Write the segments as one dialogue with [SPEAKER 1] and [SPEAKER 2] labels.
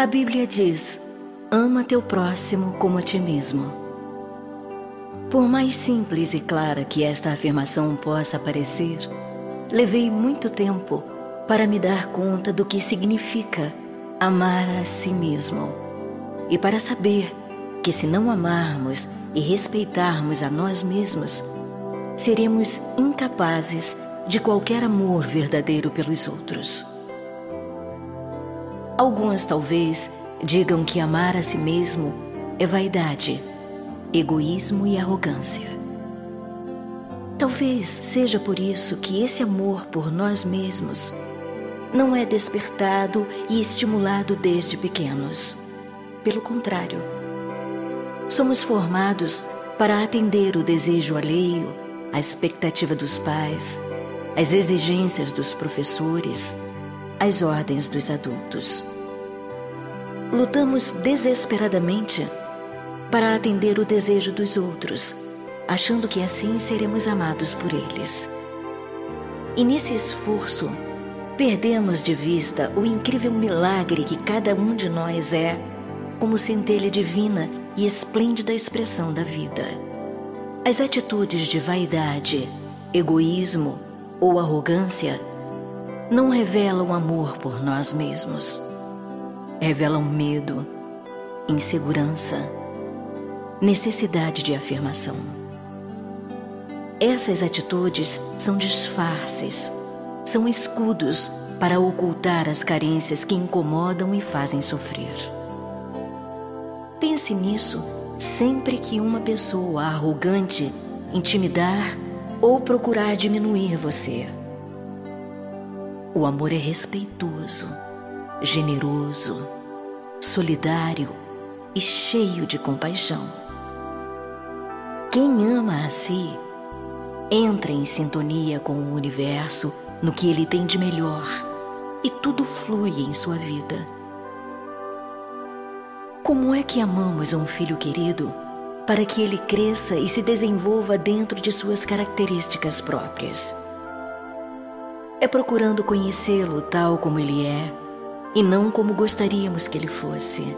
[SPEAKER 1] A Bíblia diz: ama teu próximo como a ti mesmo. Por mais simples e clara que esta afirmação possa parecer, levei muito tempo para me dar conta do que significa amar a si mesmo e para saber que, se não amarmos e respeitarmos a nós mesmos, seremos incapazes de qualquer amor verdadeiro pelos outros. Alguns talvez digam que amar a si mesmo é vaidade, egoísmo e arrogância. Talvez seja por isso que esse amor por nós mesmos não é despertado e estimulado desde pequenos. Pelo contrário, somos formados para atender o desejo alheio, a expectativa dos pais, as exigências dos professores, as ordens dos adultos. Lutamos desesperadamente para atender o desejo dos outros, achando que assim seremos amados por eles. E nesse esforço, perdemos de vista o incrível milagre que cada um de nós é, como centelha divina e esplêndida expressão da vida. As atitudes de vaidade, egoísmo ou arrogância não revelam amor por nós mesmos revelam medo, insegurança, necessidade de afirmação. Essas atitudes são disfarces, são escudos para ocultar as carências que incomodam e fazem sofrer. Pense nisso sempre que uma pessoa arrogante intimidar ou procurar diminuir você. O amor é respeitoso generoso, solidário e cheio de compaixão. Quem ama a si entra em sintonia com o universo no que ele tem de melhor e tudo flui em sua vida. Como é que amamos um filho querido para que ele cresça e se desenvolva dentro de suas características próprias? É procurando conhecê-lo tal como ele é e não como gostaríamos que ele fosse.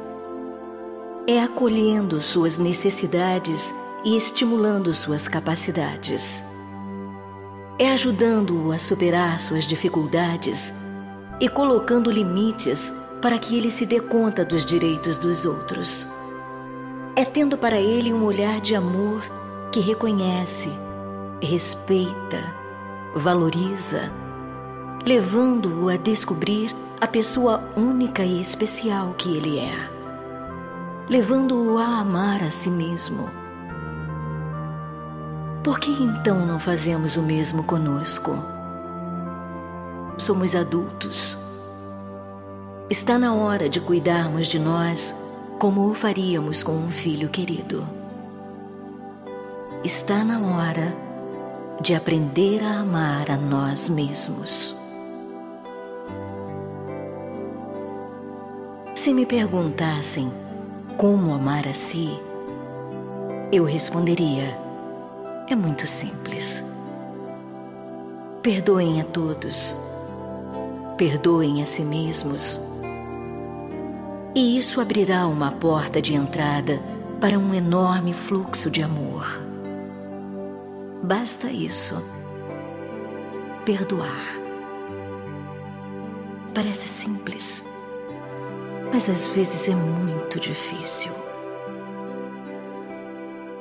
[SPEAKER 1] É acolhendo suas necessidades e estimulando suas capacidades. É ajudando-o a superar suas dificuldades e colocando limites para que ele se dê conta dos direitos dos outros. É tendo para ele um olhar de amor que reconhece, respeita, valoriza, levando-o a descobrir a pessoa única e especial que ele é, levando-o a amar a si mesmo. Por que então não fazemos o mesmo conosco? Somos adultos. Está na hora de cuidarmos de nós como o faríamos com um filho querido. Está na hora de aprender a amar a nós mesmos. Se me perguntassem como amar a si, eu responderia: é muito simples. Perdoem a todos, perdoem a si mesmos, e isso abrirá uma porta de entrada para um enorme fluxo de amor. Basta isso. Perdoar. Parece simples mas às vezes é muito difícil.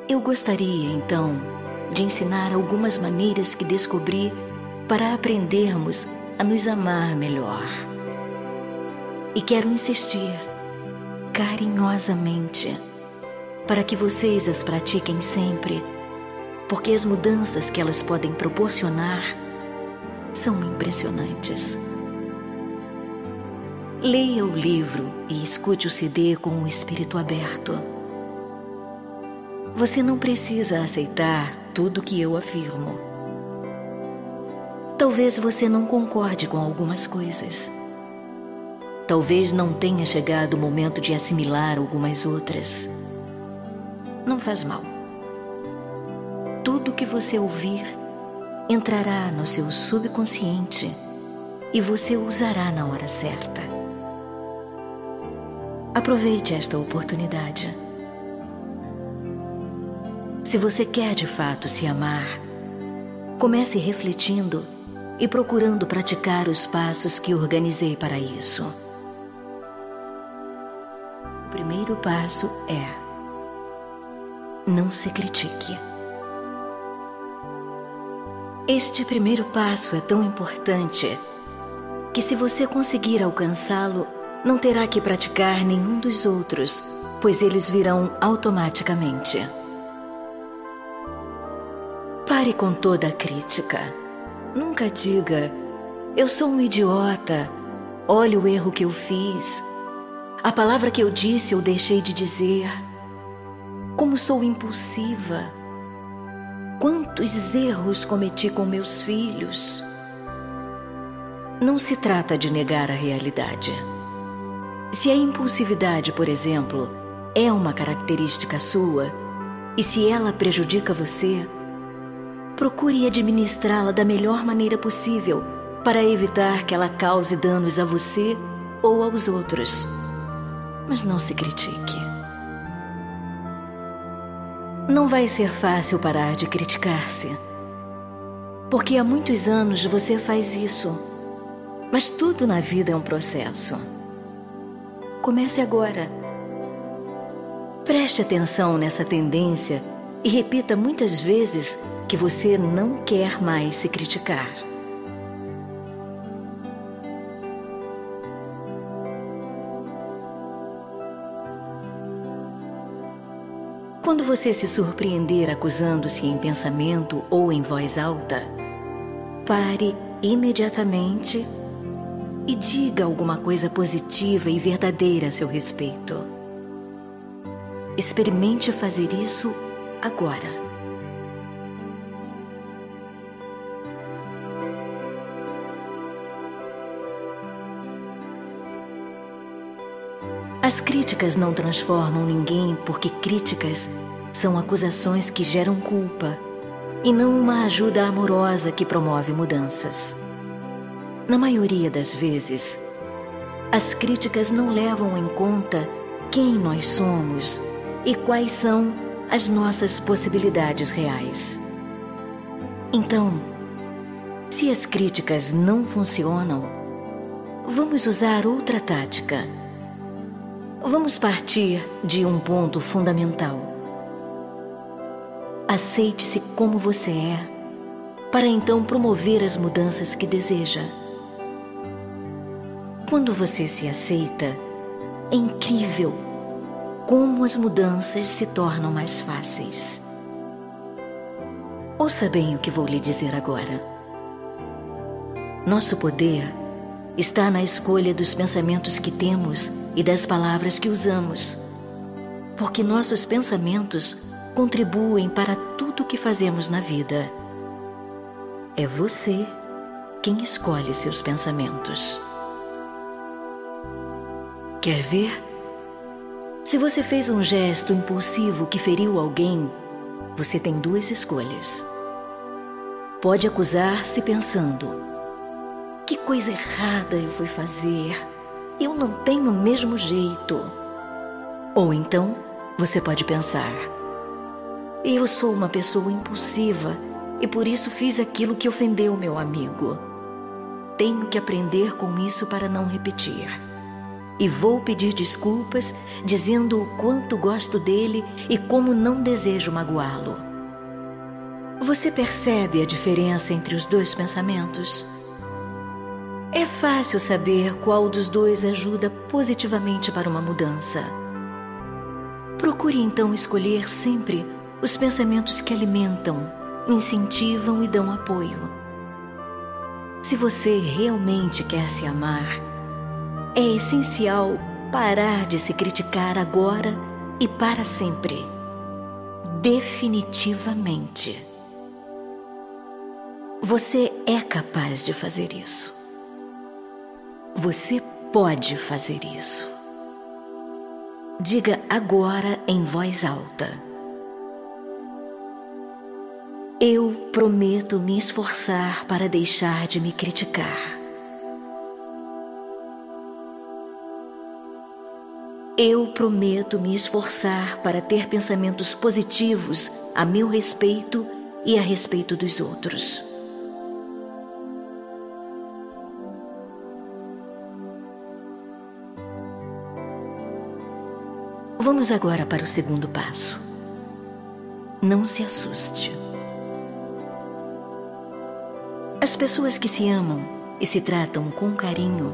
[SPEAKER 1] Eu gostaria, então, de ensinar algumas maneiras que descobri para aprendermos a nos amar melhor. E quero insistir, carinhosamente, para que vocês as pratiquem sempre, porque as mudanças que elas podem proporcionar são impressionantes. Leia o livro e escute o CD com o espírito aberto. Você não precisa aceitar tudo que eu afirmo. Talvez você não concorde com algumas coisas. Talvez não tenha chegado o momento de assimilar algumas outras. Não faz mal. Tudo que você ouvir entrará no seu subconsciente e você usará na hora certa. Aproveite esta oportunidade. Se você quer de fato se amar, comece refletindo e procurando praticar os passos que organizei para isso. O primeiro passo é: não se critique. Este primeiro passo é tão importante que, se você conseguir alcançá-lo, não terá que praticar nenhum dos outros, pois eles virão automaticamente. Pare com toda a crítica. Nunca diga, eu sou um idiota, olha o erro que eu fiz, a palavra que eu disse ou deixei de dizer, como sou impulsiva, quantos erros cometi com meus filhos. Não se trata de negar a realidade. Se a impulsividade, por exemplo, é uma característica sua, e se ela prejudica você, procure administrá-la da melhor maneira possível para evitar que ela cause danos a você ou aos outros. Mas não se critique. Não vai ser fácil parar de criticar-se. Porque há muitos anos você faz isso. Mas tudo na vida é um processo. Comece agora. Preste atenção nessa tendência e repita muitas vezes que você não quer mais se criticar. Quando você se surpreender acusando-se em pensamento ou em voz alta, pare imediatamente e diga alguma coisa positiva e verdadeira a seu respeito. Experimente fazer isso agora. As críticas não transformam ninguém porque críticas são acusações que geram culpa e não uma ajuda amorosa que promove mudanças. Na maioria das vezes, as críticas não levam em conta quem nós somos e quais são as nossas possibilidades reais. Então, se as críticas não funcionam, vamos usar outra tática Vamos partir de um ponto fundamental. Aceite-se como você é, para então promover as mudanças que deseja. Quando você se aceita, é incrível como as mudanças se tornam mais fáceis. Ouça bem o que vou lhe dizer agora. Nosso poder está na escolha dos pensamentos que temos e das palavras que usamos, porque nossos pensamentos contribuem para tudo o que fazemos na vida. É você quem escolhe seus pensamentos. Quer ver? Se você fez um gesto impulsivo que feriu alguém, você tem duas escolhas. Pode acusar-se pensando: que coisa errada eu fui fazer eu não tenho o mesmo jeito. Ou então, você pode pensar: eu sou uma pessoa impulsiva e por isso fiz aquilo que ofendeu meu amigo. Tenho que aprender com isso para não repetir. E vou pedir desculpas, dizendo o quanto gosto dele e como não desejo magoá-lo. Você percebe a diferença entre os dois pensamentos? É fácil saber qual dos dois ajuda positivamente para uma mudança. Procure então escolher sempre os pensamentos que alimentam, incentivam e dão apoio. Se você realmente quer se amar, é essencial parar de se criticar agora e para sempre. Definitivamente. Você é capaz de fazer isso. Você pode fazer isso. Diga agora em voz alta. Eu prometo me esforçar para deixar de me criticar. Eu prometo me esforçar para ter pensamentos positivos a meu respeito e a respeito dos outros. Vamos agora para o segundo passo. Não se assuste. As pessoas que se amam e se tratam com carinho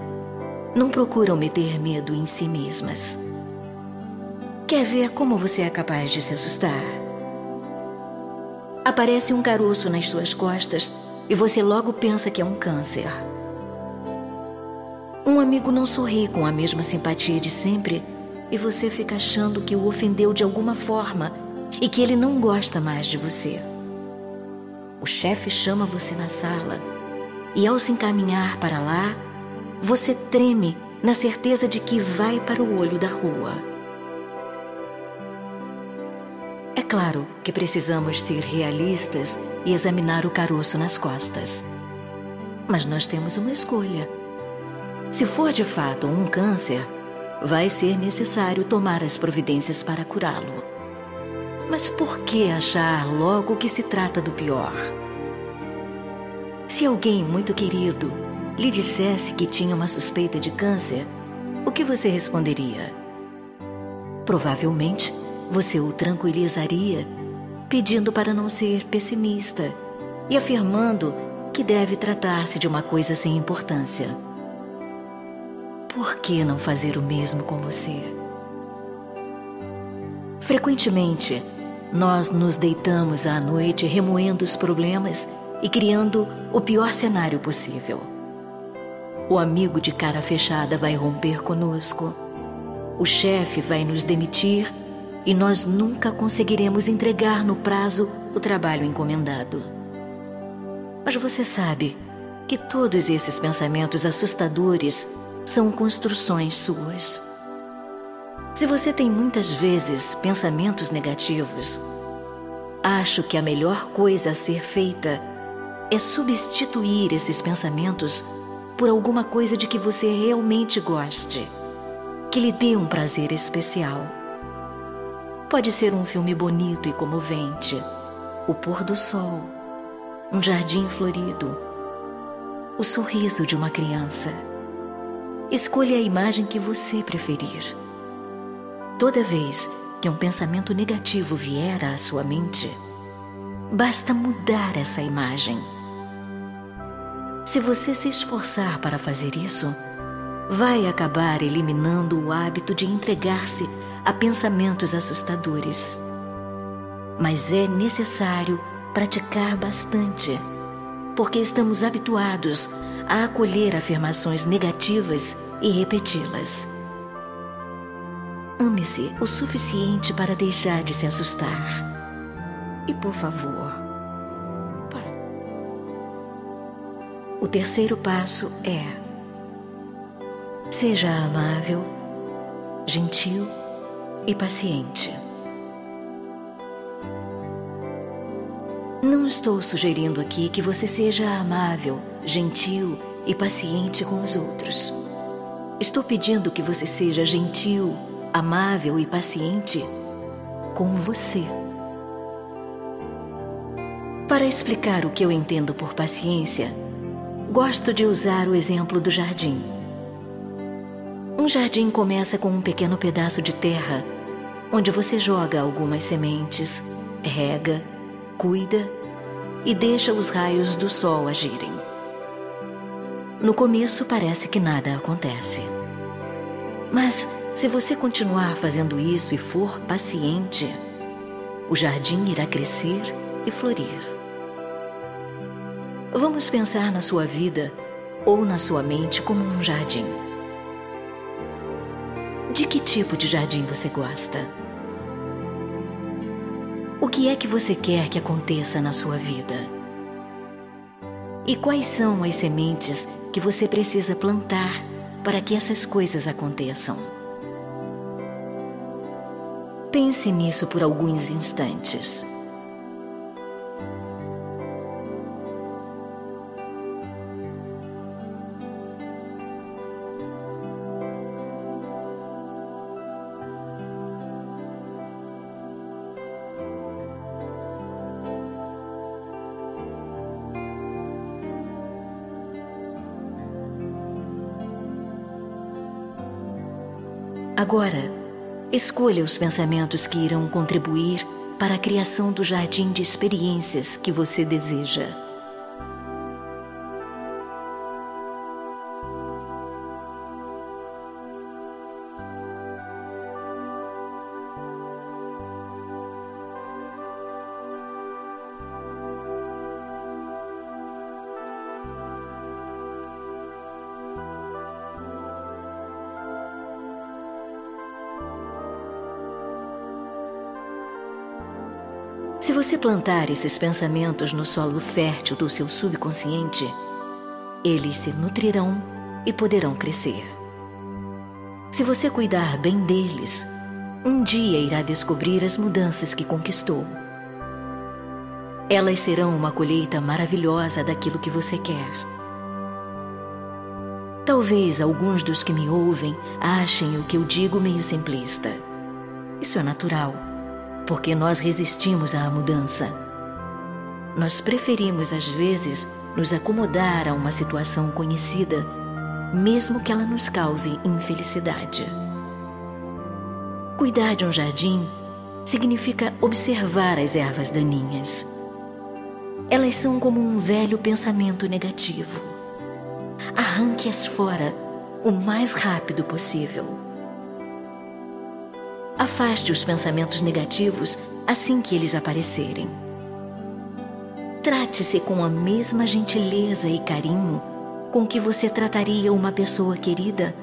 [SPEAKER 1] não procuram meter medo em si mesmas. Quer ver como você é capaz de se assustar? Aparece um caroço nas suas costas e você logo pensa que é um câncer. Um amigo não sorri com a mesma simpatia de sempre e você fica achando que o ofendeu de alguma forma e que ele não gosta mais de você. O chefe chama você na sala e, ao se encaminhar para lá, você treme na certeza de que vai para o olho da rua. É claro que precisamos ser realistas e examinar o caroço nas costas. Mas nós temos uma escolha. Se for de fato um câncer, vai ser necessário tomar as providências para curá-lo. Mas por que achar logo que se trata do pior? Se alguém muito querido lhe dissesse que tinha uma suspeita de câncer, o que você responderia? Provavelmente você o tranquilizaria, pedindo para não ser pessimista e afirmando que deve tratar-se de uma coisa sem importância. Por que não fazer o mesmo com você? Frequentemente, nós nos deitamos à noite remoendo os problemas e criando o pior cenário possível. O amigo de cara fechada vai romper conosco, o chefe vai nos demitir e nós nunca conseguiremos entregar no prazo o trabalho encomendado. Mas você sabe que todos esses pensamentos assustadores são construções suas. Se você tem muitas vezes pensamentos negativos, acho que a melhor coisa a ser feita é substituir esses pensamentos por alguma coisa de que você realmente goste, que lhe dê um prazer especial. Pode ser um filme bonito e comovente, o pôr do sol, um jardim florido, o sorriso de uma criança Escolha a imagem que você preferir. Toda vez que um pensamento negativo vier à sua mente, basta mudar essa imagem. Se você se esforçar para fazer isso, vai acabar eliminando o hábito de entregar-se a pensamentos assustadores. Mas é necessário praticar bastante, porque estamos habituados a acolher afirmações negativas e repeti-las. Ame-se o suficiente para deixar de se assustar. E por favor, O terceiro passo é: seja amável, gentil e paciente. Não estou sugerindo aqui que você seja amável, gentil e paciente com os outros. Estou pedindo que você seja gentil, amável e paciente com você. Para explicar o que eu entendo por paciência, gosto de usar o exemplo do jardim. Um jardim começa com um pequeno pedaço de terra, onde você joga algumas sementes, rega, cuida e deixa os raios do sol agirem. No começo parece que nada acontece. Mas se você continuar fazendo isso e for paciente, o jardim irá crescer e florir. Vamos pensar na sua vida ou na sua mente como um jardim. De que tipo de jardim você gosta? O que é que você quer que aconteça na sua vida? E quais são as sementes que você precisa plantar para que essas coisas aconteçam? Pense nisso por alguns instantes. Agora, escolha os pensamentos que irão contribuir para a criação do jardim de experiências que você deseja. Plantar esses pensamentos no solo fértil do seu subconsciente, eles se nutrirão e poderão crescer. Se você cuidar bem deles, um dia irá descobrir as mudanças que conquistou. Elas serão uma colheita maravilhosa daquilo que você quer. Talvez alguns dos que me ouvem achem o que eu digo meio simplista. Isso é natural porque nós resistimos à mudança. Nós preferimos, às vezes, nos acomodar a uma situação conhecida, mesmo que ela nos cause infelicidade. Cuidar de um jardim significa observar as ervas daninhas. Elas são como um velho pensamento negativo. Arranque-as fora o mais rápido possível. Afaste os pensamentos negativos assim que eles aparecerem. Trate-se com a mesma gentileza e carinho com que você trataria uma pessoa querida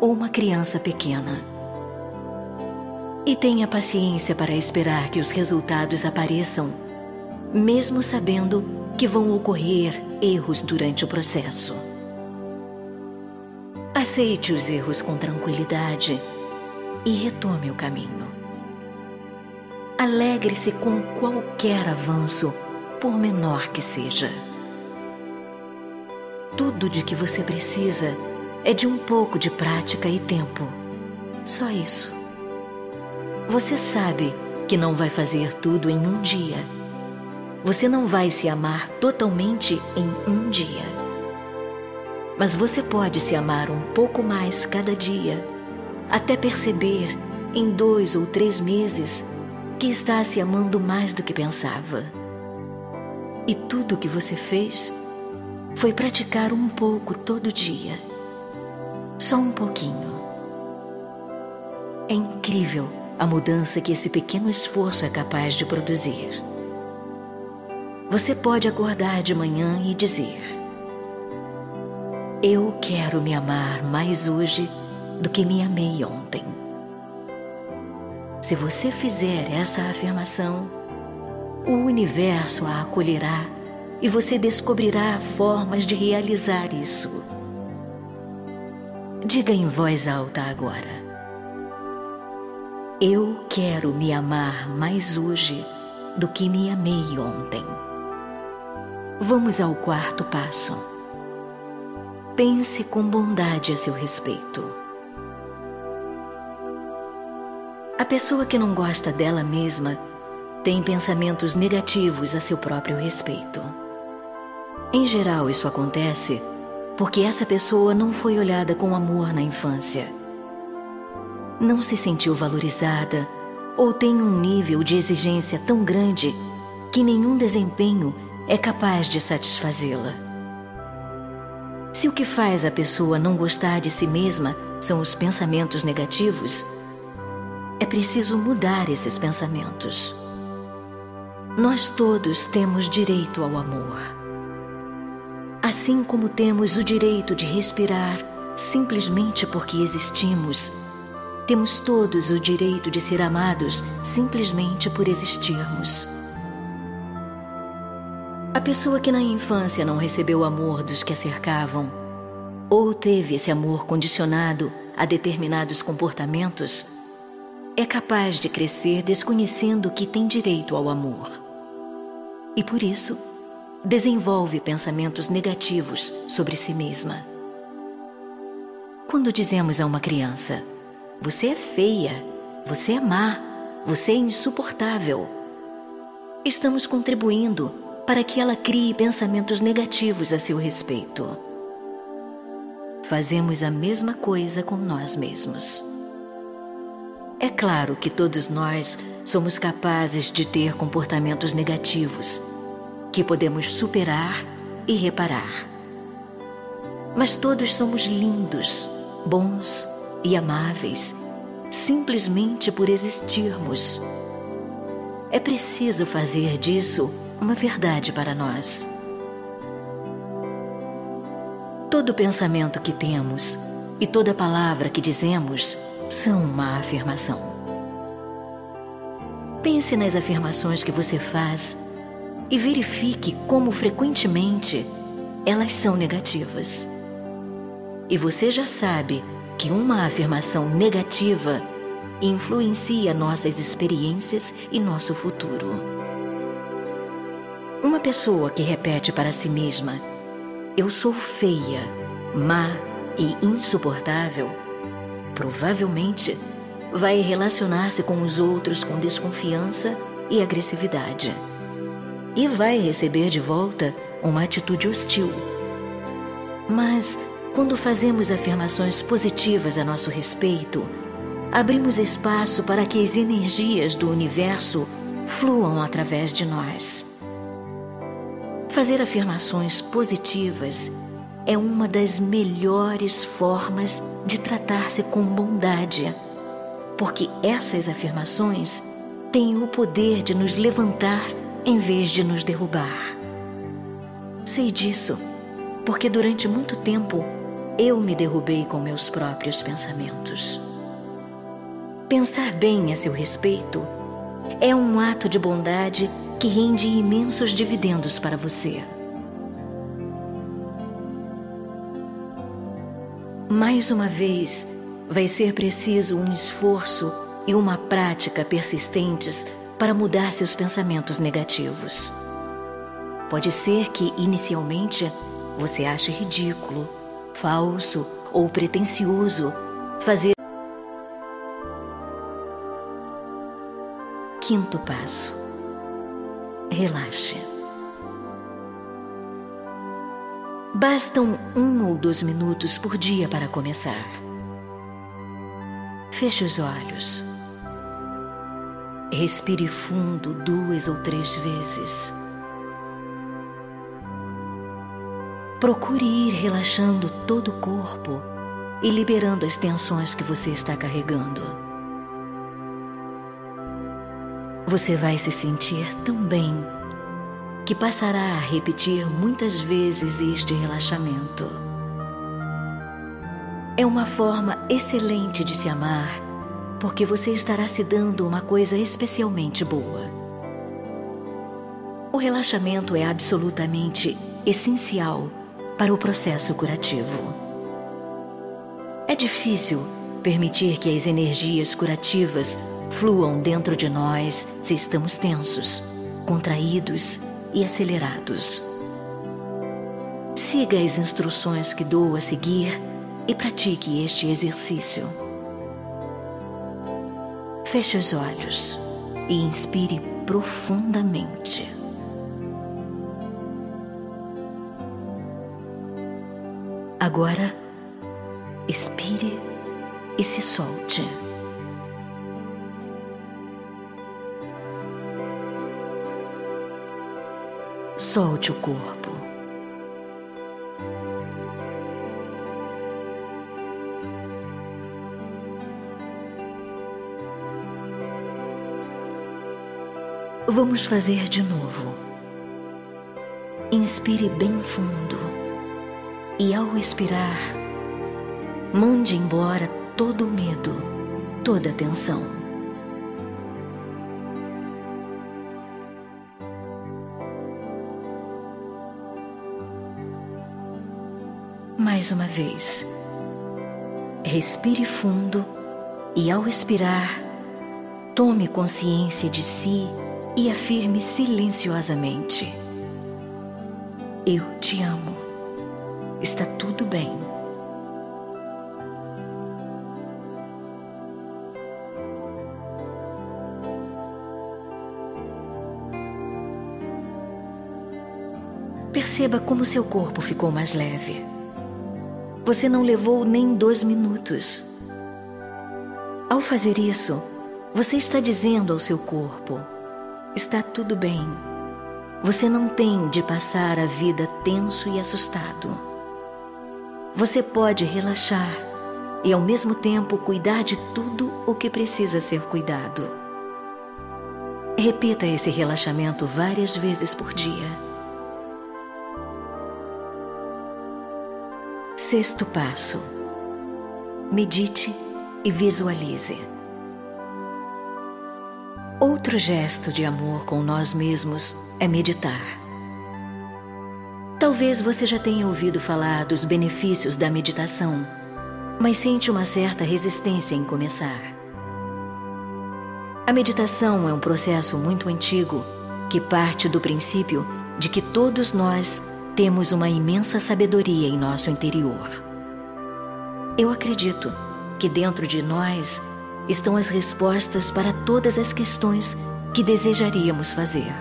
[SPEAKER 1] ou uma criança pequena. E tenha paciência para esperar que os resultados apareçam, mesmo sabendo que vão ocorrer erros durante o processo. Aceite os erros com tranquilidade e retome o caminho. Alegre-se com qualquer avanço, por menor que seja. Tudo de que você precisa é de um pouco de prática e tempo. Só isso. Você sabe que não vai fazer tudo em um dia. Você não vai se amar totalmente em um dia. Mas você pode se amar um pouco mais cada dia até perceber, em dois ou três meses, que está se amando mais do que pensava. E tudo o que você fez foi praticar um pouco todo dia. Só um pouquinho. É incrível a mudança que esse pequeno esforço é capaz de produzir. Você pode acordar de manhã e dizer: Eu quero me amar mais hoje do que me amei ontem. Se você fizer essa afirmação, o universo a acolherá e você descobrirá formas de realizar isso. Diga em voz alta agora. Eu quero me amar mais hoje do que me amei ontem. Vamos ao quarto passo. Pense com bondade a seu respeito. A pessoa que não gosta dela mesma tem pensamentos negativos a seu próprio respeito. Em geral, isso acontece porque essa pessoa não foi olhada com amor na infância. Não se sentiu valorizada ou tem um nível de exigência tão grande que nenhum desempenho é capaz de satisfazê-la. Se o que faz a pessoa não gostar de si mesma são os pensamentos negativos, preciso mudar esses pensamentos. Nós todos temos direito ao amor. Assim como temos o direito de respirar simplesmente porque existimos, temos todos o direito de ser amados simplesmente por existirmos. A pessoa que na infância não recebeu o amor dos que a cercavam, ou teve esse amor condicionado a determinados comportamentos, é capaz de crescer desconhecendo que tem direito ao amor. E por isso, desenvolve pensamentos negativos sobre si mesma. Quando dizemos a uma criança: Você é feia, você é má, você é insuportável, estamos contribuindo para que ela crie pensamentos negativos a seu respeito. Fazemos a mesma coisa com nós mesmos. É claro que todos nós somos capazes de ter comportamentos negativos que podemos superar e reparar. Mas todos somos lindos, bons e amáveis simplesmente por existirmos. É preciso fazer disso uma verdade para nós. Todo pensamento que temos e toda palavra que dizemos são uma afirmação. Pense nas afirmações que você faz e verifique como frequentemente elas são negativas. E você já sabe que uma afirmação negativa influencia nossas experiências e nosso futuro. Uma pessoa que repete para si mesma: Eu sou feia, má e insuportável, provavelmente vai relacionar-se com os outros com desconfiança e agressividade. E vai receber de volta uma atitude hostil. Mas quando fazemos afirmações positivas a nosso respeito, abrimos espaço para que as energias do universo fluam através de nós. Fazer afirmações positivas é uma das melhores formas de tratar-se com bondade, porque essas afirmações têm o poder de nos levantar em vez de nos derrubar. Sei disso, porque durante muito tempo eu me derrubei com meus próprios pensamentos. Pensar bem a seu respeito é um ato de bondade que rende imensos dividendos para você. Mais uma vez, vai ser preciso um esforço e uma prática persistentes para mudar seus pensamentos negativos. Pode ser que, inicialmente, você ache ridículo falso ou pretensioso fazer. Quinto passo: relaxe. Bastam um ou dois minutos por dia para começar. Feche os olhos. Respire fundo duas ou três vezes. Procure ir relaxando todo o corpo e liberando as tensões que você está carregando. Você vai se sentir tão bem que passará a repetir muitas vezes este relaxamento. É uma forma excelente de se amar, porque você estará se dando uma coisa especialmente boa. O relaxamento é absolutamente essencial para o processo curativo. É difícil permitir que as energias curativas fluam dentro de nós se estamos tensos, contraídos e acelerados. Siga as instruções que dou a seguir e pratique este exercício. Feche os olhos e inspire profundamente. Agora, expire e se solte. Solte o corpo. Vamos fazer de novo. Inspire bem fundo e ao expirar, mande embora todo o medo, toda a tensão. Mais uma vez, respire fundo e ao expirar, tome consciência de si e afirme silenciosamente: Eu te amo. Está tudo bem. Perceba como seu corpo ficou mais leve. Você não levou nem dois minutos. Ao fazer isso, você está dizendo ao seu corpo: está tudo bem. Você não tem de passar a vida tenso e assustado. Você pode relaxar e, ao mesmo tempo, cuidar de tudo o que precisa ser cuidado. Repita esse relaxamento várias vezes por dia. Sexto passo: medite e visualize. Outro gesto de amor com nós mesmos é meditar. Talvez você já tenha ouvido falar dos benefícios da meditação, mas sente uma certa resistência em começar. A meditação é um processo muito antigo que parte do princípio de que todos nós temos uma imensa sabedoria em nosso interior. Eu acredito que dentro de nós estão as respostas para todas as questões que desejaríamos fazer.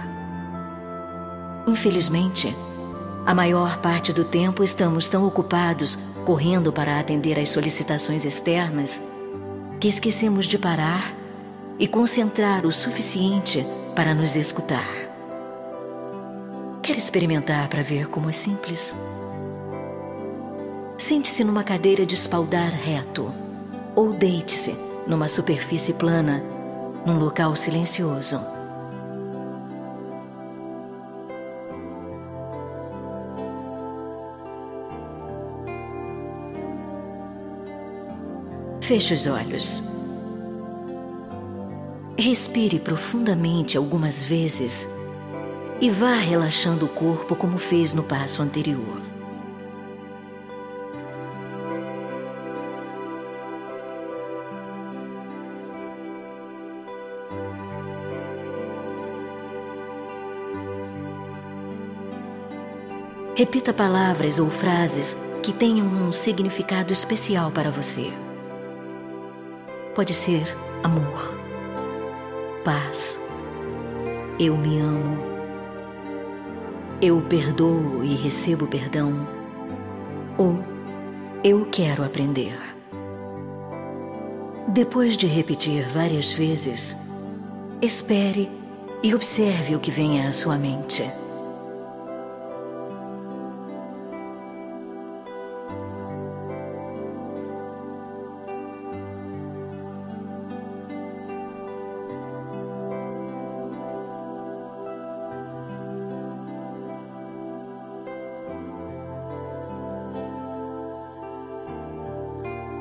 [SPEAKER 1] Infelizmente, a maior parte do tempo estamos tão ocupados correndo para atender às solicitações externas que esquecemos de parar e concentrar o suficiente para nos escutar. Quer experimentar para ver como é simples? Sente-se numa cadeira de espaldar reto ou deite-se numa superfície plana, num local silencioso. Feche os olhos. Respire profundamente algumas vezes e vá relaxando o corpo como fez no passo anterior. Repita palavras ou frases que tenham um significado especial para você. Pode ser amor, paz, eu me amo, eu perdoo e recebo perdão, ou eu quero aprender. Depois de repetir várias vezes, espere e observe o que vem à sua mente.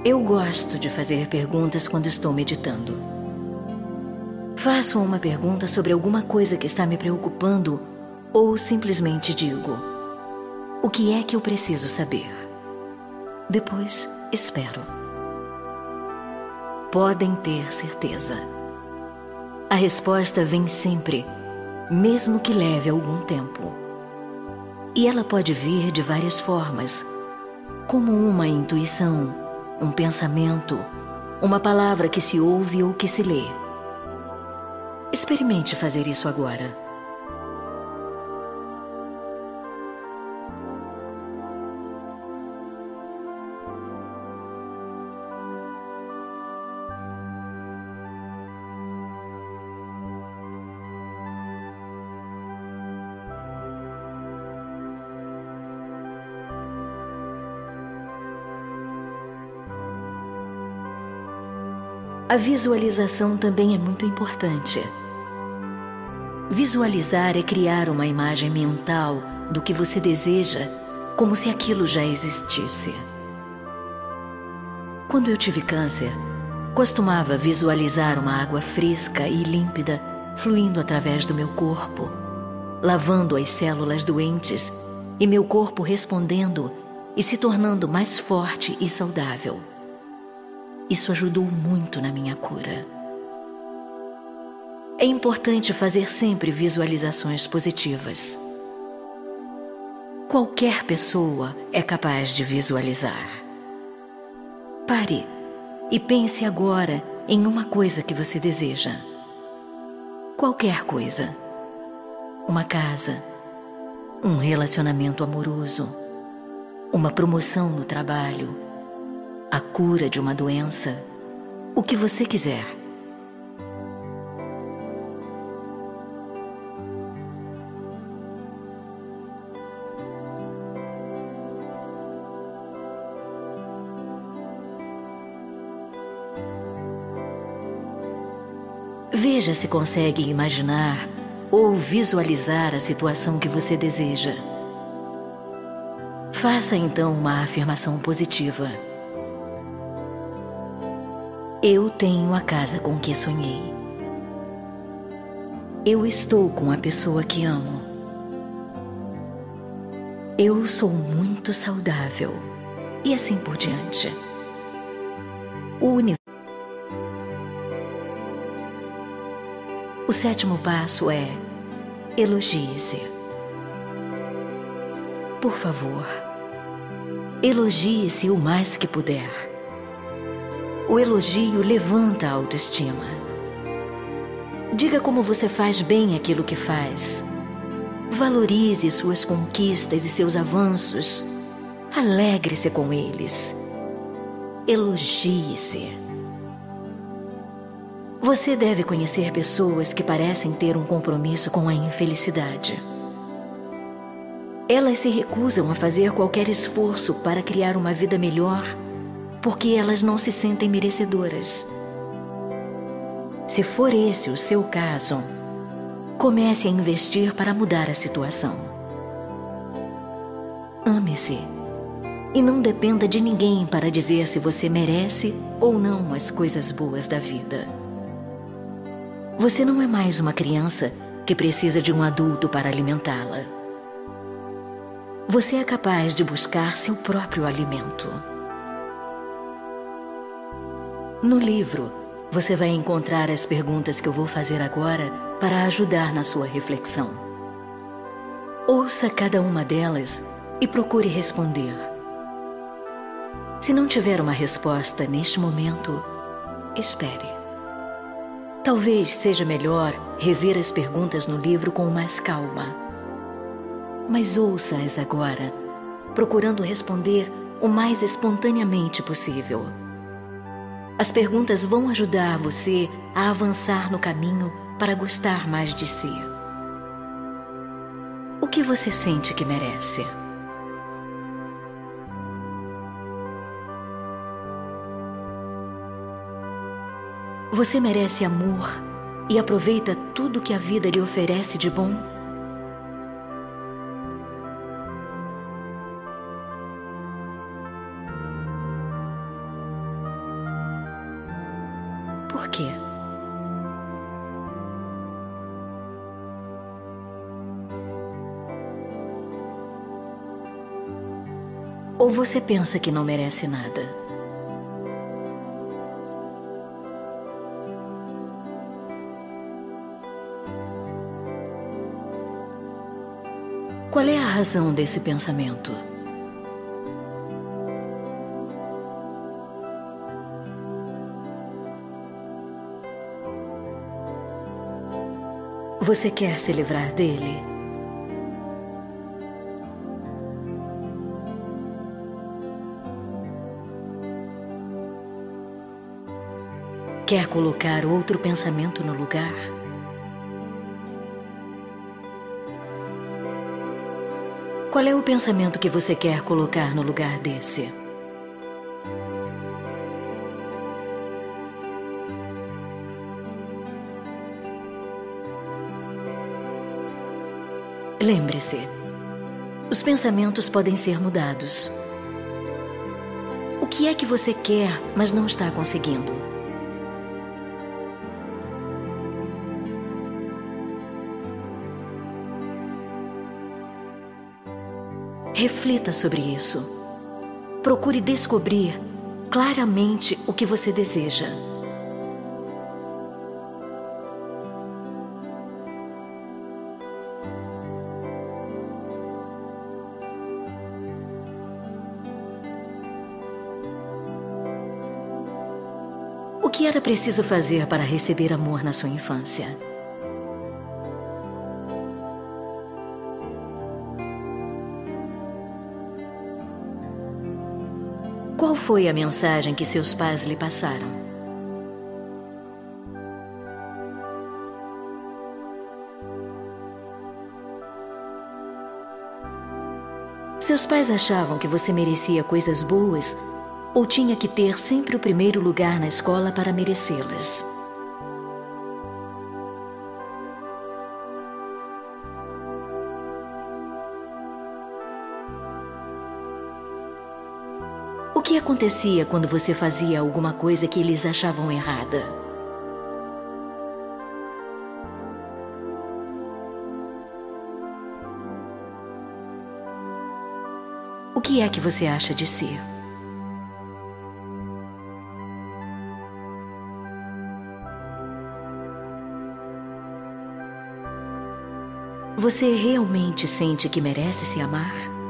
[SPEAKER 1] Eu gosto de fazer perguntas quando estou meditando. Faço uma pergunta sobre alguma coisa que está me preocupando ou simplesmente digo: O que é que eu preciso saber? Depois espero. Podem ter certeza. A resposta vem sempre, mesmo que leve algum tempo. E ela pode vir de várias formas, como uma intuição um pensamento, uma palavra que se ouve ou que se lê. Experimente fazer isso agora. A visualização também é muito importante. Visualizar é criar uma imagem mental do que você deseja, como se aquilo já existisse. Quando eu tive câncer, costumava visualizar uma água fresca e límpida fluindo através do meu corpo, lavando as células doentes e meu corpo respondendo e se tornando mais forte e saudável. Isso ajudou muito na minha cura. É importante fazer sempre visualizações positivas. Qualquer pessoa é capaz de visualizar. Pare e pense agora em uma coisa que você deseja. Qualquer coisa. Uma casa, um relacionamento amoroso, uma promoção no trabalho a cura de uma doença, o que você quiser. Veja se consegue imaginar ou visualizar a situação que você deseja. Faça então uma afirmação positiva. Eu tenho a casa com que sonhei. Eu estou com a pessoa que amo. Eu sou muito saudável. E assim por diante. O universo. O sétimo passo é elogie-se. Por favor, elogie-se o mais que puder. O elogio levanta a autoestima. Diga como você faz bem aquilo que faz. Valorize suas conquistas e seus avanços. Alegre-se com eles. Elogie-se. Você deve conhecer pessoas que parecem ter um compromisso com a infelicidade. Elas se recusam a fazer qualquer esforço para criar uma vida melhor porque elas não se sentem merecedoras. Se for esse o seu caso, comece a investir para mudar a situação. Ame-se e não dependa de ninguém para dizer se você merece ou não as coisas boas da vida. Você não é mais uma criança que precisa de um adulto para alimentá-la. Você é capaz de buscar seu próprio alimento. No livro, você vai encontrar as perguntas que eu vou fazer agora para ajudar na sua reflexão. Ouça cada uma delas e procure responder. Se não tiver uma resposta neste momento, espere. Talvez seja melhor rever as perguntas no livro com mais calma. Mas ouça-as agora, procurando responder o mais espontaneamente possível. As perguntas vão ajudar você a avançar no caminho para gostar mais de si. O que você sente que merece? Você merece amor e aproveita tudo que a vida lhe oferece de bom? Você pensa que não merece nada? Qual é a razão desse pensamento? Você quer se livrar dele? Quer colocar outro pensamento no lugar? Qual é o pensamento que você quer colocar no lugar desse? Lembre-se, os pensamentos podem ser mudados. O que é que você quer, mas não está conseguindo? Reflita sobre isso. Procure descobrir claramente o que você deseja. O que era preciso fazer para receber amor na sua infância? foi a mensagem que seus pais lhe passaram? Seus pais achavam que você merecia coisas boas ou tinha que ter sempre o primeiro lugar na escola para merecê-las. Acontecia quando você fazia alguma coisa que eles achavam errada? O que é que você acha de si? Você realmente sente que merece se amar?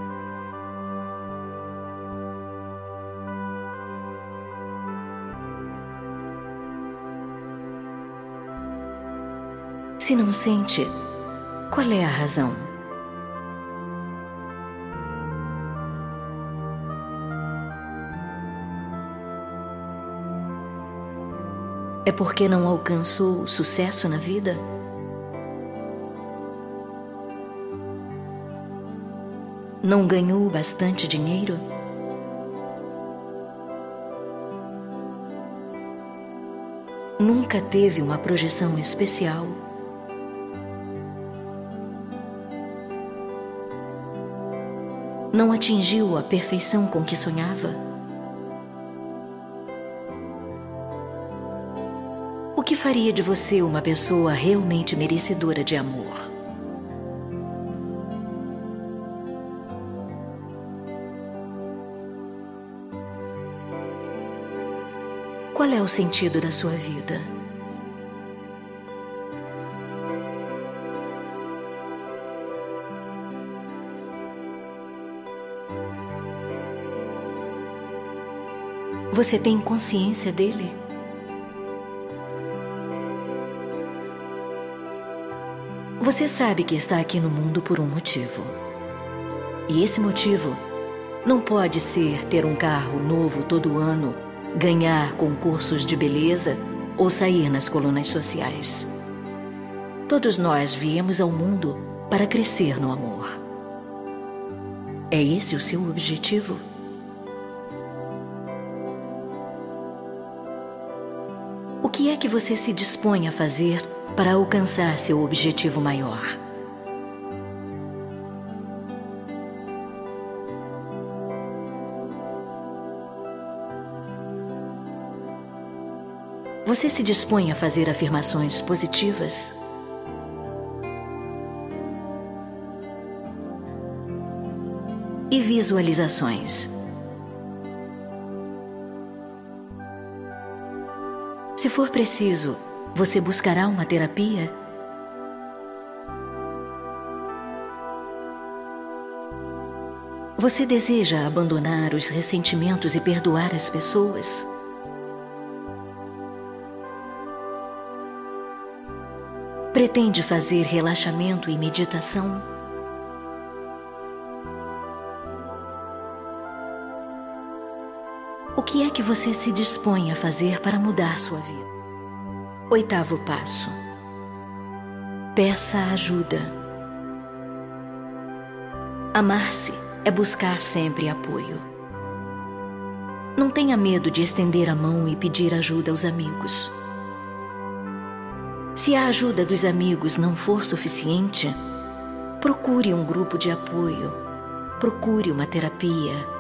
[SPEAKER 1] Se não sente, qual é a razão? É porque não alcançou sucesso na vida? Não ganhou bastante dinheiro? Nunca teve uma projeção especial? Não atingiu a perfeição com que sonhava? O que faria de você uma pessoa realmente merecedora de amor? Qual é o sentido da sua vida? Você tem consciência dele? Você sabe que está aqui no mundo por um motivo. E esse motivo não pode ser ter um carro novo todo ano ganhar concursos de beleza ou sair nas colunas sociais. Todos nós viemos ao mundo para crescer no amor. É esse o seu objetivo? Que é que você se dispõe a fazer para alcançar seu objetivo maior? Você se dispõe a fazer afirmações positivas? E visualizações. Se for preciso, você buscará uma terapia? Você deseja abandonar os ressentimentos e perdoar as pessoas? Pretende fazer relaxamento e meditação? O que é que você se dispõe a fazer para mudar sua vida? Oitavo passo. Peça ajuda. Amar-se é buscar sempre apoio. Não tenha medo de estender a mão e pedir ajuda aos amigos. Se a ajuda dos amigos não for suficiente, procure um grupo de apoio, procure uma terapia.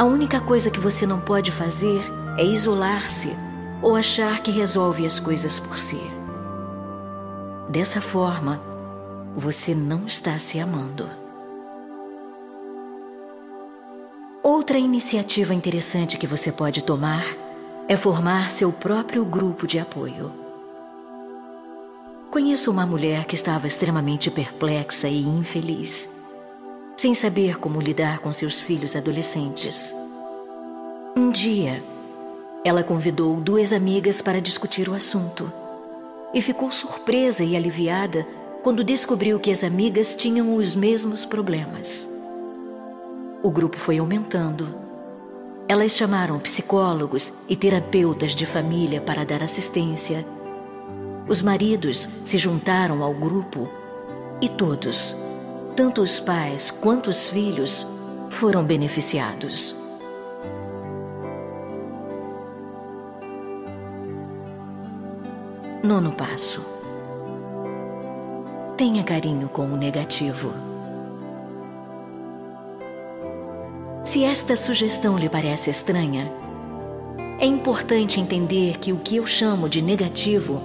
[SPEAKER 1] A única coisa que você não pode fazer é isolar-se ou achar que resolve as coisas por si. Dessa forma, você não está se amando. Outra iniciativa interessante que você pode tomar é formar seu próprio grupo de apoio. Conheço uma mulher que estava extremamente perplexa e infeliz, sem saber como lidar com seus filhos adolescentes. Um dia, ela convidou duas amigas para discutir o assunto e ficou surpresa e aliviada quando descobriu que as amigas tinham os mesmos problemas. O grupo foi aumentando. Elas chamaram psicólogos e terapeutas de família para dar assistência os maridos se juntaram ao grupo e todos, tanto os pais quanto os filhos foram beneficiados. Nono passo. Tenha carinho com o negativo. Se esta sugestão lhe parece estranha, é importante entender que o que eu chamo de negativo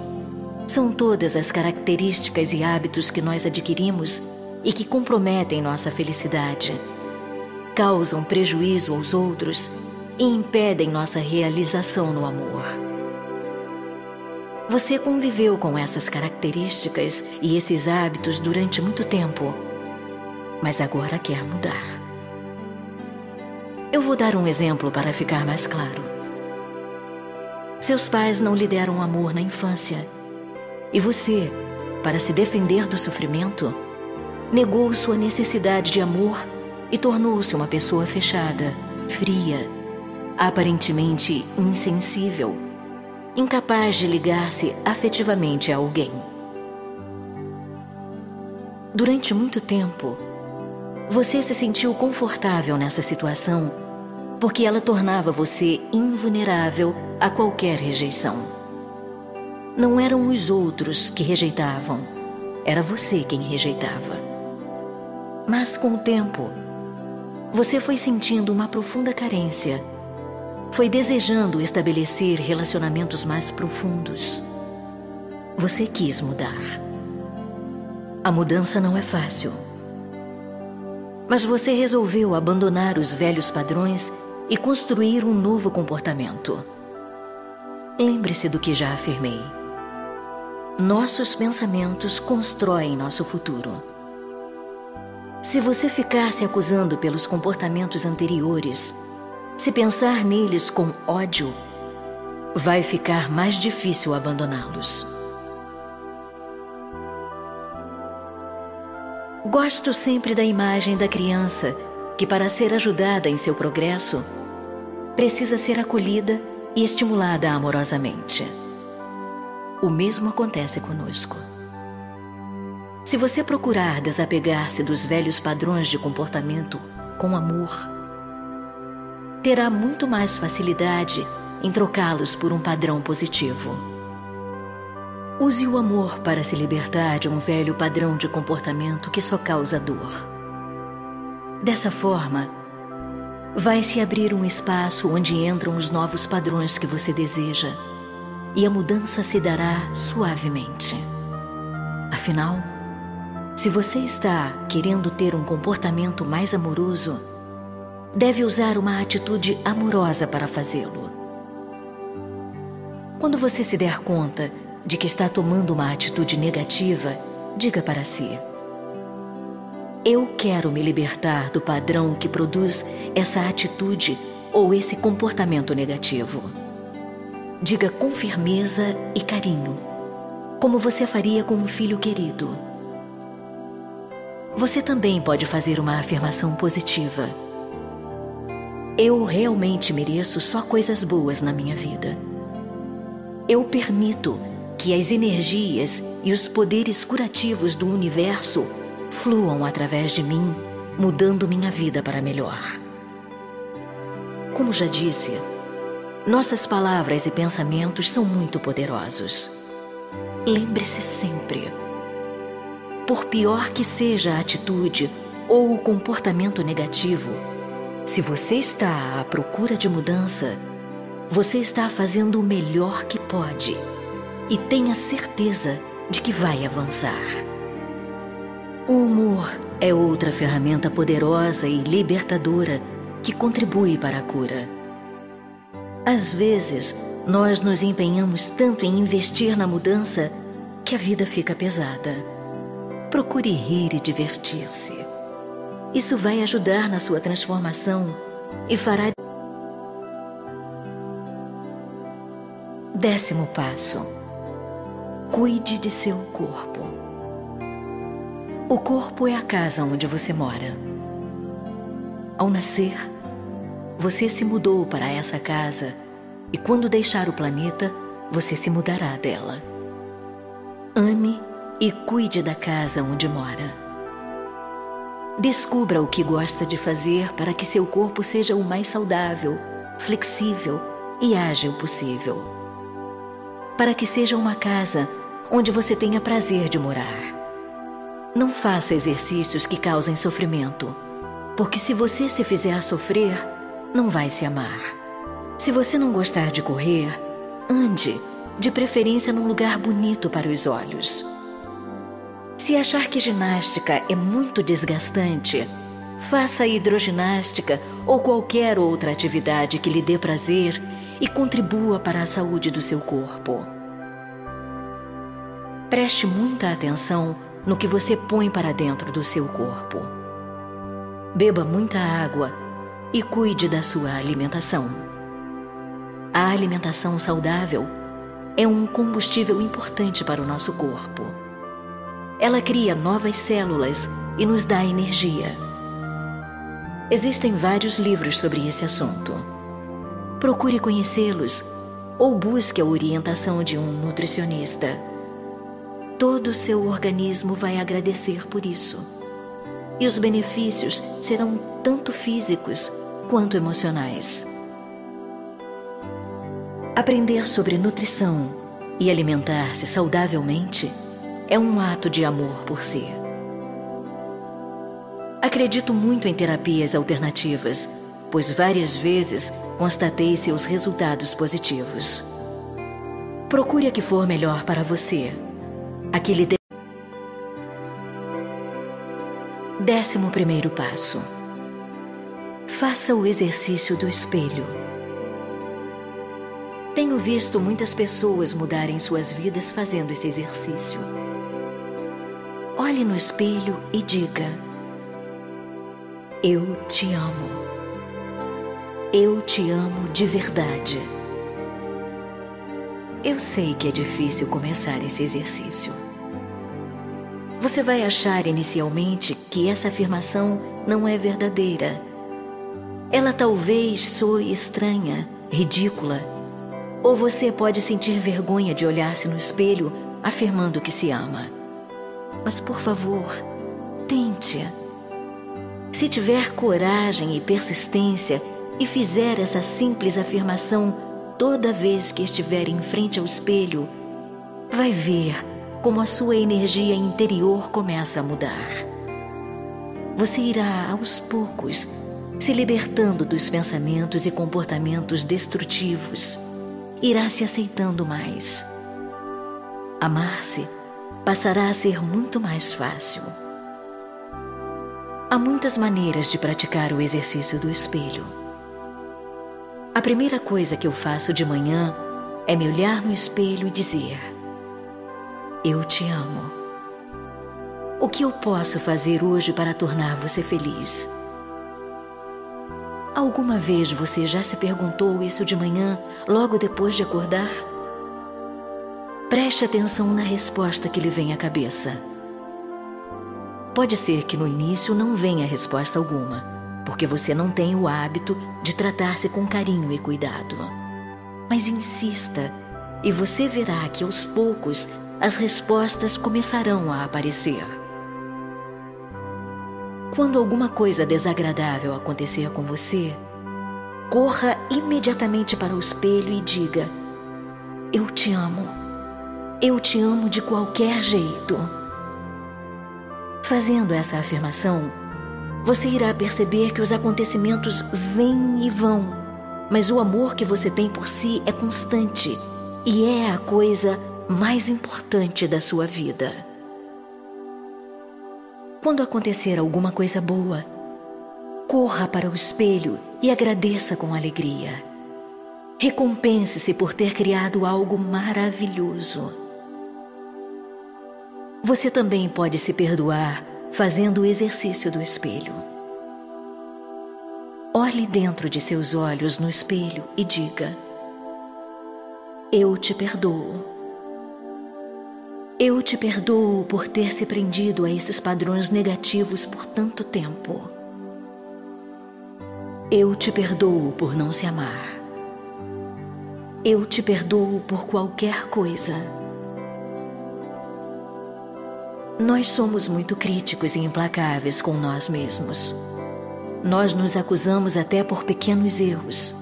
[SPEAKER 1] são todas as características e hábitos que nós adquirimos e que comprometem nossa felicidade, causam prejuízo aos outros e impedem nossa realização no amor. Você conviveu com essas características e esses hábitos durante muito tempo, mas agora quer mudar. Eu vou dar um exemplo para ficar mais claro. Seus pais não lhe deram amor na infância. E você, para se defender do sofrimento, negou sua necessidade de amor e tornou-se uma pessoa fechada, fria, aparentemente insensível, incapaz de ligar-se afetivamente a alguém. Durante muito tempo, você se sentiu confortável nessa situação porque ela tornava você invulnerável a qualquer rejeição. Não eram os outros que rejeitavam, era você quem rejeitava. Mas com o tempo, você foi sentindo uma profunda carência, foi desejando estabelecer relacionamentos mais profundos. Você quis mudar. A mudança não é fácil. Mas você resolveu abandonar os velhos padrões e construir um novo comportamento. Lembre-se do que já afirmei. Nossos pensamentos constroem nosso futuro. Se você ficar se acusando pelos comportamentos anteriores, se pensar neles com ódio, vai ficar mais difícil abandoná-los. Gosto sempre da imagem da criança que, para ser ajudada em seu progresso, precisa ser acolhida e estimulada amorosamente. O mesmo acontece conosco. Se você procurar desapegar-se dos velhos padrões de comportamento com amor, terá muito mais facilidade em trocá-los por um padrão positivo. Use o amor para se libertar de um velho padrão de comportamento que só causa dor. Dessa forma, vai se abrir um espaço onde entram os novos padrões que você deseja e a mudança se dará suavemente. Afinal, se você está querendo ter um comportamento mais amoroso, deve usar uma atitude amorosa para fazê-lo. Quando você se der conta de que está tomando uma atitude negativa, diga para si: eu quero me libertar do padrão que produz essa atitude ou esse comportamento negativo. Diga com firmeza e carinho, como você faria com um filho querido. Você também pode fazer uma afirmação positiva. Eu realmente mereço só coisas boas na minha vida. Eu permito que as energias e os poderes curativos do universo fluam através de mim, mudando minha vida para melhor. Como já disse, nossas palavras e pensamentos são muito poderosos. Lembre-se sempre: por pior que seja a atitude ou o comportamento negativo, se você está à procura de mudança, você está fazendo o melhor que pode e tenha certeza de que vai avançar. O humor é outra ferramenta poderosa e libertadora que contribui para a cura. Às vezes, nós nos empenhamos tanto em investir na mudança que a vida fica pesada. Procure rir e divertir-se. Isso vai ajudar na sua transformação e fará. Décimo passo: cuide de seu corpo. O corpo é a casa onde você mora. Ao nascer, você se mudou para essa casa e quando deixar o planeta, você se mudará dela. Ame e cuide da casa onde mora. Descubra o que gosta de fazer para que seu corpo seja o mais saudável, flexível e ágil possível. Para que seja uma casa onde você tenha prazer de morar. Não faça exercícios que causem sofrimento, porque se você se fizer sofrer, não vai se amar. Se você não gostar de correr, ande, de preferência num lugar bonito para os olhos. Se achar que ginástica é muito desgastante, faça hidroginástica ou qualquer outra atividade que lhe dê prazer e contribua para a saúde do seu corpo. Preste muita atenção no que você põe para dentro do seu corpo. Beba muita água e cuide da sua alimentação. A alimentação saudável é um combustível importante para o nosso corpo. Ela cria novas células e nos dá energia. Existem vários livros sobre esse assunto. Procure conhecê-los ou busque a orientação de um nutricionista. Todo o seu organismo vai agradecer por isso. E os benefícios serão tanto físicos quanto emocionais. Aprender sobre nutrição e alimentar-se saudavelmente é um ato de amor por si. Acredito muito em terapias alternativas, pois várias vezes constatei seus resultados positivos. Procure a que for melhor para você. A que lhe dê. Décimo primeiro passo. Faça o exercício do espelho. Tenho visto muitas pessoas mudarem suas vidas fazendo esse exercício. Olhe no espelho e diga: Eu te amo. Eu te amo de verdade. Eu sei que é difícil começar esse exercício. Você vai achar inicialmente que essa afirmação não é verdadeira. Ela talvez soe estranha, ridícula, ou você pode sentir vergonha de olhar-se no espelho afirmando que se ama. Mas por favor, tente. Se tiver coragem e persistência e fizer essa simples afirmação toda vez que estiver em frente ao espelho, vai ver como a sua energia interior começa a mudar. Você irá, aos poucos, se libertando dos pensamentos e comportamentos destrutivos, irá se aceitando mais. Amar-se passará a ser muito mais fácil. Há muitas maneiras de praticar o exercício do espelho. A primeira coisa que eu faço de manhã é me olhar no espelho e dizer: Eu te amo. O que eu posso fazer hoje para tornar você feliz? Alguma vez você já se perguntou isso de manhã, logo depois de acordar? Preste atenção na resposta que lhe vem à cabeça. Pode ser que no início não venha resposta alguma, porque você não tem o hábito de tratar-se com carinho e cuidado. Mas insista e você verá que aos poucos as respostas começarão a aparecer. Quando alguma coisa desagradável acontecer com você, corra imediatamente para o espelho e diga: Eu te amo. Eu te amo de qualquer jeito. Fazendo essa afirmação, você irá perceber que os acontecimentos vêm e vão, mas o amor que você tem por si é constante e é a coisa mais importante da sua vida. Quando acontecer alguma coisa boa, corra para o espelho e agradeça com alegria. Recompense-se por ter criado algo maravilhoso. Você também pode se perdoar fazendo o exercício do espelho. Olhe dentro de seus olhos no espelho e diga: Eu te perdoo. Eu te perdoo por ter se prendido a esses padrões negativos por tanto tempo. Eu te perdoo por não se amar. Eu te perdoo por qualquer coisa. Nós somos muito críticos e implacáveis com nós mesmos. Nós nos acusamos até por pequenos erros.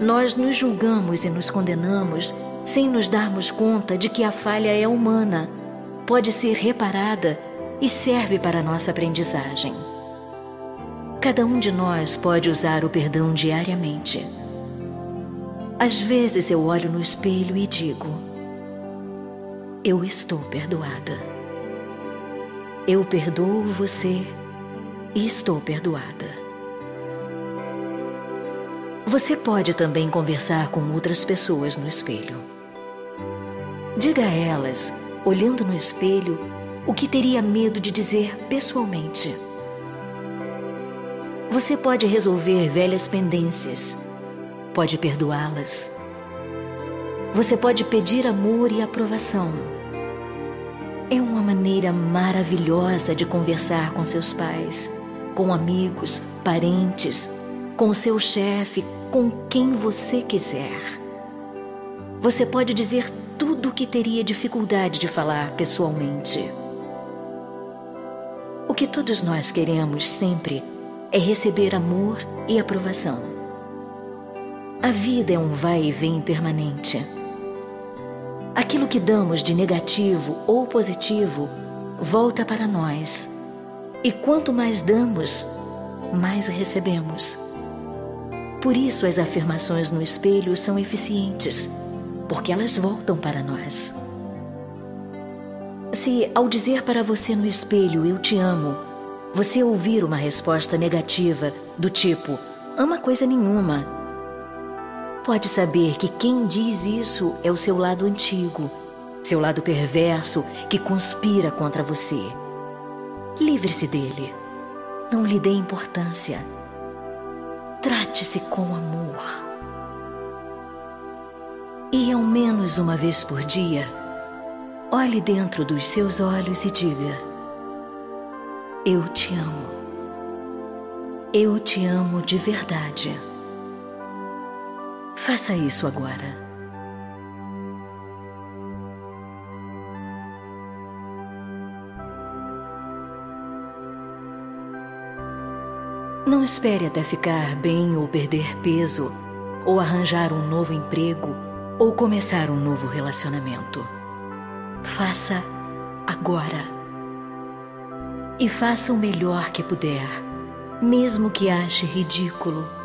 [SPEAKER 1] Nós nos julgamos e nos condenamos sem nos darmos conta de que a falha é humana, pode ser reparada e serve para nossa aprendizagem. Cada um de nós pode usar o perdão diariamente. Às vezes eu olho no espelho e digo: Eu estou perdoada. Eu perdoo você e estou perdoada. Você pode também conversar com outras pessoas no espelho. Diga a elas, olhando no espelho, o que teria medo de dizer pessoalmente. Você pode resolver velhas pendências, pode perdoá-las. Você pode pedir amor e aprovação é uma maneira maravilhosa de conversar com seus pais, com amigos, parentes, com seu chefe, com quem você quiser. Você pode dizer tudo o que teria dificuldade de falar pessoalmente. O que todos nós queremos sempre é receber amor e aprovação. A vida é um vai e vem permanente. Aquilo que damos de negativo ou positivo volta para nós. E quanto mais damos, mais recebemos. Por isso as afirmações no espelho são eficientes, porque elas voltam para nós. Se ao dizer para você no espelho eu te amo, você ouvir uma resposta negativa do tipo ama coisa nenhuma pode saber que quem diz isso é o seu lado antigo, seu lado perverso que conspira contra você. Livre-se dele. Não lhe dê importância. Trate-se com amor. E ao menos uma vez por dia, olhe dentro dos seus olhos e diga: Eu te amo. Eu te amo de verdade. Faça isso agora. Não espere até ficar bem ou perder peso, ou arranjar um novo emprego, ou começar um novo relacionamento. Faça agora. E faça o melhor que puder, mesmo que ache ridículo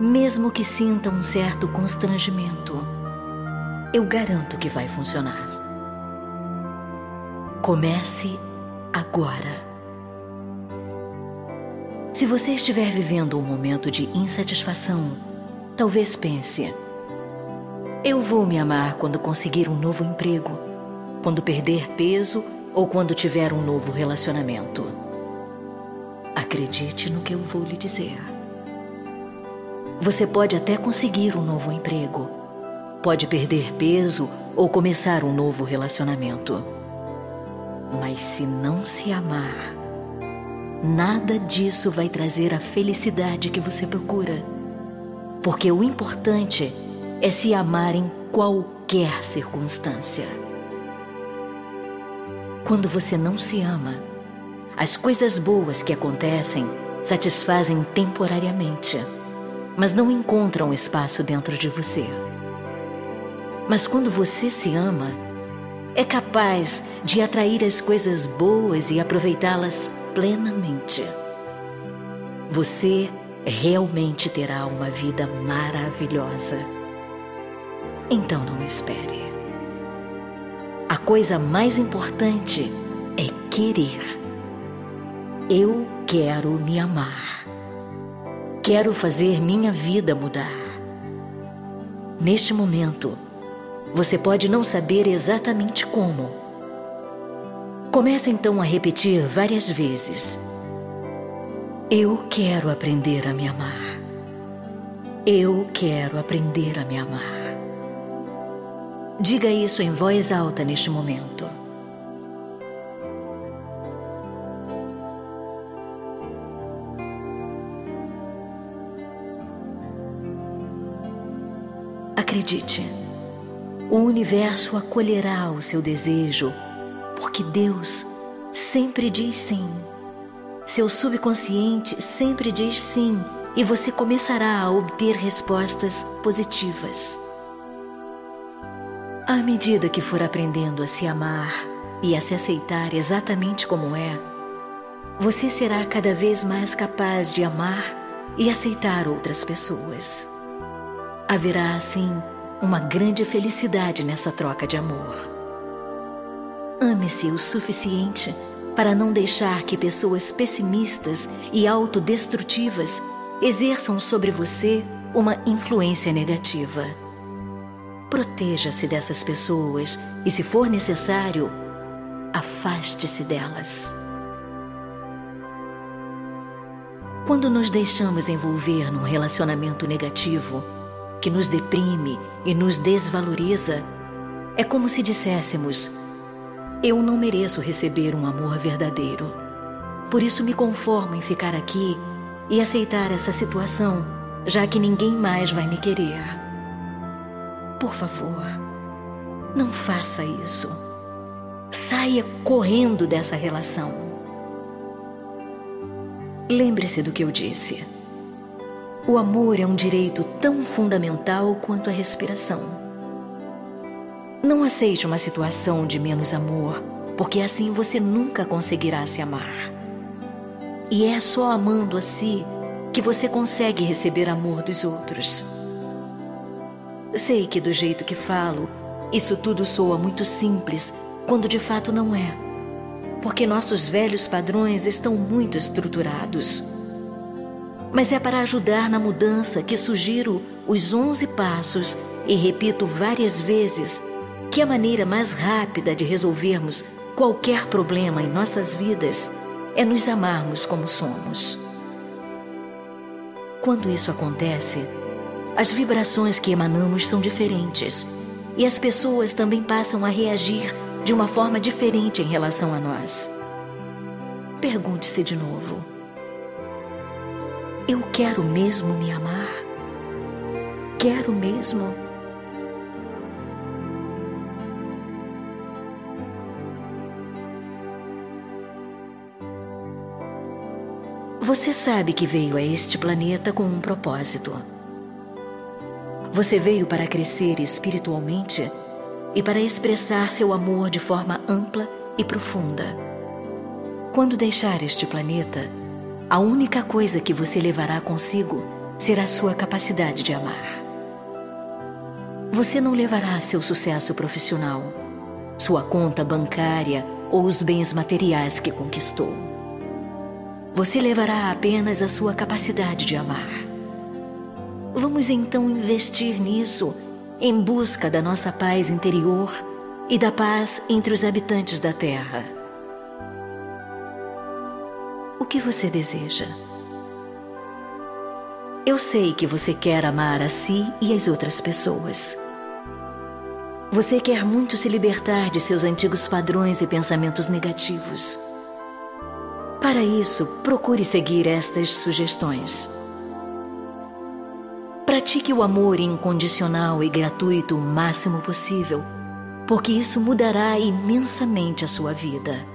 [SPEAKER 1] mesmo que sinta um certo constrangimento, eu garanto que vai funcionar. Comece agora. Se você estiver vivendo um momento de insatisfação, talvez pense: eu vou me amar quando conseguir um novo emprego, quando perder peso ou quando tiver um novo relacionamento. Acredite no que eu vou lhe dizer. Você pode até conseguir um novo emprego, pode perder peso ou começar um novo relacionamento. Mas se não se amar, nada disso vai trazer a felicidade que você procura. Porque o importante é se amar em qualquer circunstância. Quando você não se ama, as coisas boas que acontecem satisfazem temporariamente mas não encontram espaço dentro de você. Mas quando você se ama, é capaz de atrair as coisas boas e aproveitá-las plenamente. Você realmente terá uma vida maravilhosa. Então não espere. A coisa mais importante é querer. Eu quero me amar. Quero fazer minha vida mudar. Neste momento, você pode não saber exatamente como. Comece então a repetir várias vezes. Eu quero aprender a me amar. Eu quero aprender a me amar. Diga isso em voz alta neste momento. Acredite, o universo acolherá o seu desejo, porque Deus sempre diz sim. Seu subconsciente sempre diz sim e você começará a obter respostas positivas. À medida que for aprendendo a se amar e a se aceitar exatamente como é, você será cada vez mais capaz de amar e aceitar outras pessoas. Haverá, assim, uma grande felicidade nessa troca de amor. Ame-se o suficiente para não deixar que pessoas pessimistas e autodestrutivas exerçam sobre você uma influência negativa. Proteja-se dessas pessoas e, se for necessário, afaste-se delas. Quando nos deixamos envolver num relacionamento negativo, que nos deprime e nos desvaloriza, é como se disséssemos: Eu não mereço receber um amor verdadeiro. Por isso me conformo em ficar aqui e aceitar essa situação, já que ninguém mais vai me querer. Por favor, não faça isso. Saia correndo dessa relação. Lembre-se do que eu disse. O amor é um direito tão fundamental quanto a respiração. Não aceite uma situação de menos amor, porque assim você nunca conseguirá se amar. E é só amando a si que você consegue receber amor dos outros. Sei que do jeito que falo, isso tudo soa muito simples, quando de fato não é porque nossos velhos padrões estão muito estruturados. Mas é para ajudar na mudança que sugiro os 11 passos e repito várias vezes que a maneira mais rápida de resolvermos qualquer problema em nossas vidas é nos amarmos como somos. Quando isso acontece, as vibrações que emanamos são diferentes e as pessoas também passam a reagir de uma forma diferente em relação a nós. Pergunte-se de novo: Eu quero mesmo me amar? Quero mesmo? Você sabe que veio a este planeta com um propósito. Você veio para crescer espiritualmente e para expressar seu amor de forma ampla e profunda. Quando deixar este planeta, a única coisa que você levará consigo será sua capacidade de amar. Você não levará seu sucesso profissional, sua conta bancária ou os bens materiais que conquistou. Você levará apenas a sua capacidade de amar. Vamos então investir nisso em busca da nossa paz interior e da paz entre os habitantes da Terra. O que você deseja? Eu sei que você quer amar a si e as outras pessoas. Você quer muito se libertar de seus antigos padrões e pensamentos negativos. Para isso, procure seguir estas sugestões. Pratique o amor incondicional e gratuito o máximo possível, porque isso mudará imensamente a sua vida.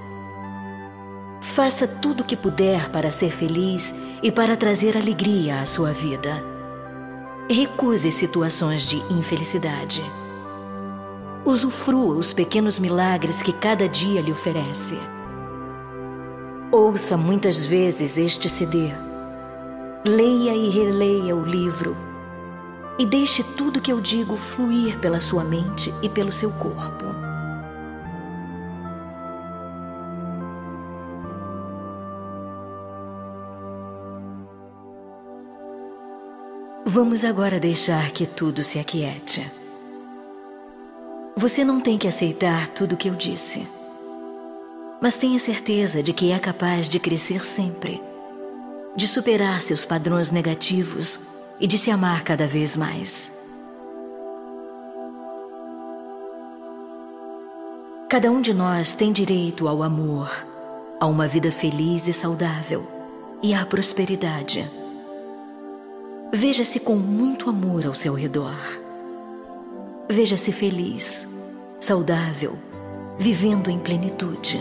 [SPEAKER 1] Faça tudo o que puder para ser feliz e para trazer alegria à sua vida. Recuse situações de infelicidade. Usufrua os pequenos milagres que cada dia lhe oferece. Ouça muitas vezes este CD. Leia e releia o livro e deixe tudo que eu digo fluir pela sua mente e pelo seu corpo. Vamos agora deixar que tudo se aquiete. Você não tem que aceitar tudo o que eu disse, mas tenha certeza de que é capaz de crescer sempre, de superar seus padrões negativos e de se amar cada vez mais. Cada um de nós tem direito ao amor, a uma vida feliz e saudável e à prosperidade. Veja-se com muito amor ao seu redor. Veja-se feliz, saudável, vivendo em plenitude.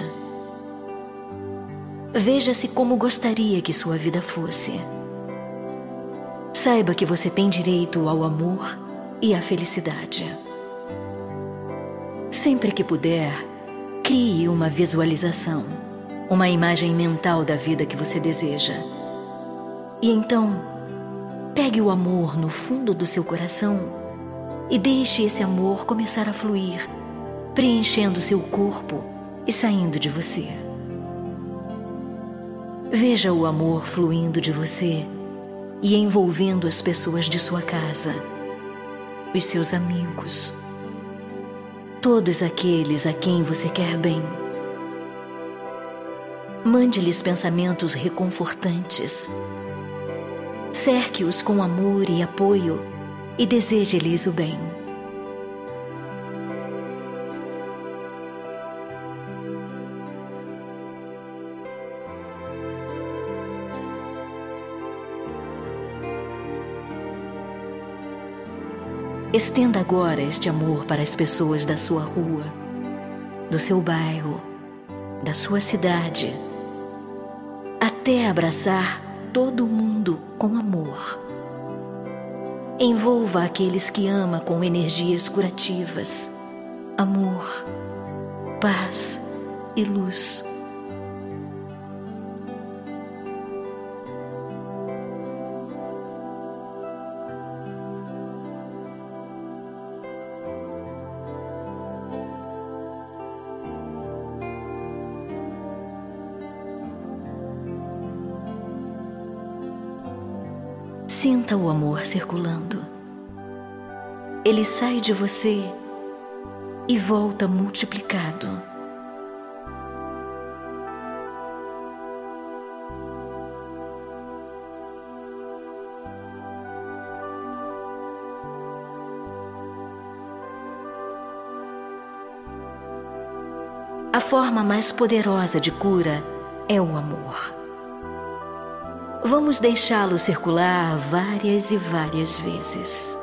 [SPEAKER 1] Veja-se como gostaria que sua vida fosse. Saiba que você tem direito ao amor e à felicidade. Sempre que puder, crie uma visualização, uma imagem mental da vida que você deseja. E então, pegue o amor no fundo do seu coração e deixe esse amor começar a fluir, preenchendo seu corpo e saindo de você. Veja o amor fluindo de você e envolvendo as pessoas de sua casa, os seus amigos, todos aqueles a quem você quer bem. Mande-lhes pensamentos reconfortantes. Cerque-os com amor e apoio e deseje-lhes o bem. Estenda agora este amor para as pessoas da sua rua, do seu bairro, da sua cidade, até abraçar todo mundo com amor. Envolva aqueles que ama com energias curativas, amor, paz e luz. Sinta o amor circulando. Ele sai de você e volta multiplicado. A forma mais poderosa de cura é o amor. Vamos deixá-lo circular várias e várias vezes.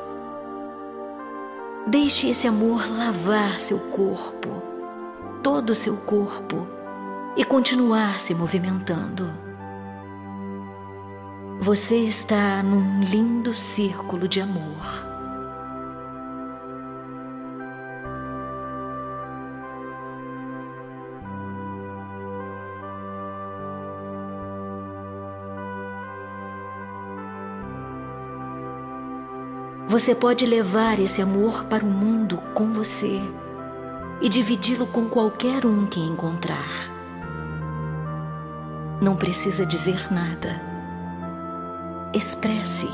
[SPEAKER 1] Deixe esse amor lavar seu corpo, todo o seu corpo, e continuar se movimentando. Você está num lindo círculo de amor. Você pode levar esse amor para o mundo com você e dividi-lo com qualquer um que encontrar. Não precisa dizer nada. Expresse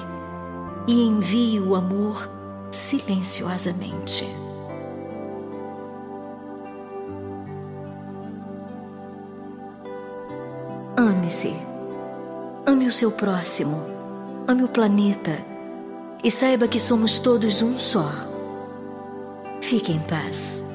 [SPEAKER 1] e envie o amor silenciosamente. Ame-se. Ame o seu próximo. Ame o planeta e saiba que somos todos um só. Fique em paz.